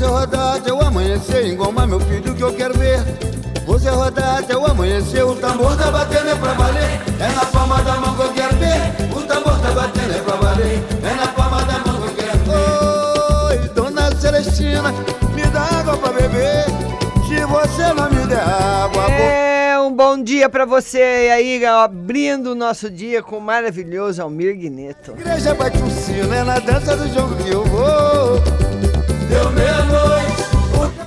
Você rodar até o amanhecer, engomar meu filho que eu quero ver. Você rodar até o amanhecer, o tambor tá batendo é pra valer. É na palma da mão que eu quero ver. O tambor tá batendo é pra valer. É na palma da mão que eu quero ver. Oi, dona Celestina, me dá água pra beber. Se você não me der água, É um bom dia pra você aí, abrindo o nosso dia com o maravilhoso Almir Guineto. igreja bate um sino, é na dança do jogo que eu vou.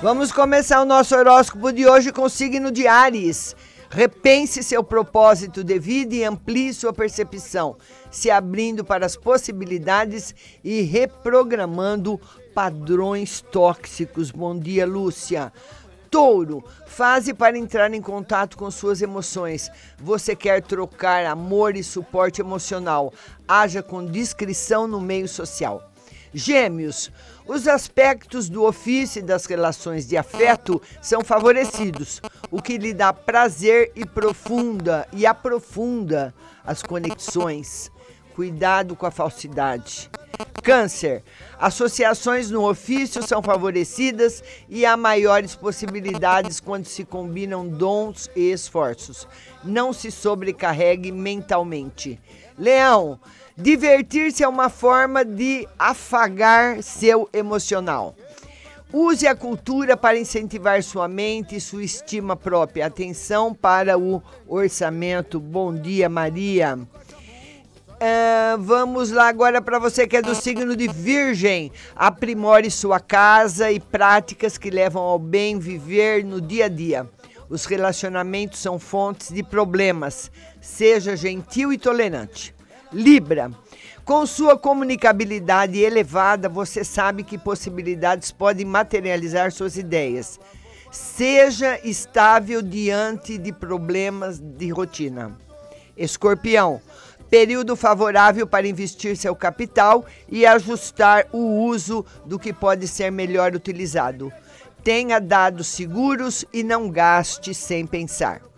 Vamos começar o nosso horóscopo de hoje com o signo de Ares. Repense seu propósito de vida e amplie sua percepção, se abrindo para as possibilidades e reprogramando padrões tóxicos. Bom dia, Lúcia. Touro, fase para entrar em contato com suas emoções. Você quer trocar amor e suporte emocional. Haja com discrição no meio social. Gêmeos, os aspectos do ofício e das relações de afeto são favorecidos, o que lhe dá prazer e profunda e aprofunda as conexões. Cuidado com a falsidade. Câncer, associações no ofício são favorecidas e há maiores possibilidades quando se combinam dons e esforços. Não se sobrecarregue mentalmente. Leão, divertir-se é uma forma de afagar seu emocional. Use a cultura para incentivar sua mente e sua estima própria. Atenção para o orçamento. Bom dia, Maria. Ah, vamos lá agora para você que é do signo de Virgem. Aprimore sua casa e práticas que levam ao bem viver no dia a dia. Os relacionamentos são fontes de problemas. Seja gentil e tolerante. Libra. Com sua comunicabilidade elevada, você sabe que possibilidades podem materializar suas ideias. Seja estável diante de problemas de rotina. Escorpião, período favorável para investir seu capital e ajustar o uso do que pode ser melhor utilizado. Tenha dados seguros e não gaste sem pensar.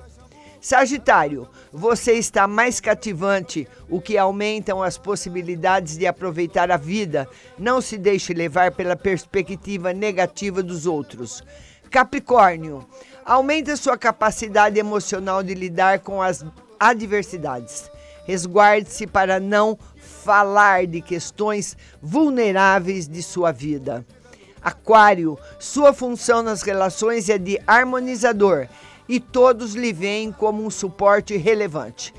Sagitário, você está mais cativante, o que aumentam as possibilidades de aproveitar a vida. Não se deixe levar pela perspectiva negativa dos outros. Capricórnio, aumenta sua capacidade emocional de lidar com as adversidades. Resguarde-se para não falar de questões vulneráveis de sua vida. Aquário, sua função nas relações é de harmonizador e todos lhe veem como um suporte relevante.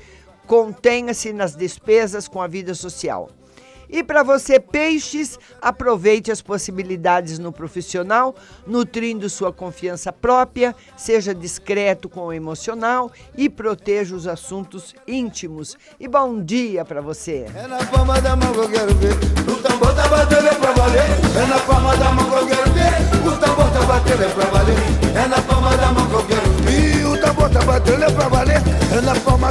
Contenha-se nas despesas com a vida social. E para você, peixes, aproveite as possibilidades no profissional, nutrindo sua confiança própria, seja discreto com o emocional e proteja os assuntos íntimos. E bom dia para você. É na palma da mão que eu quero ver. O tambor tá batendo pra valer. É na palma da mão que eu quero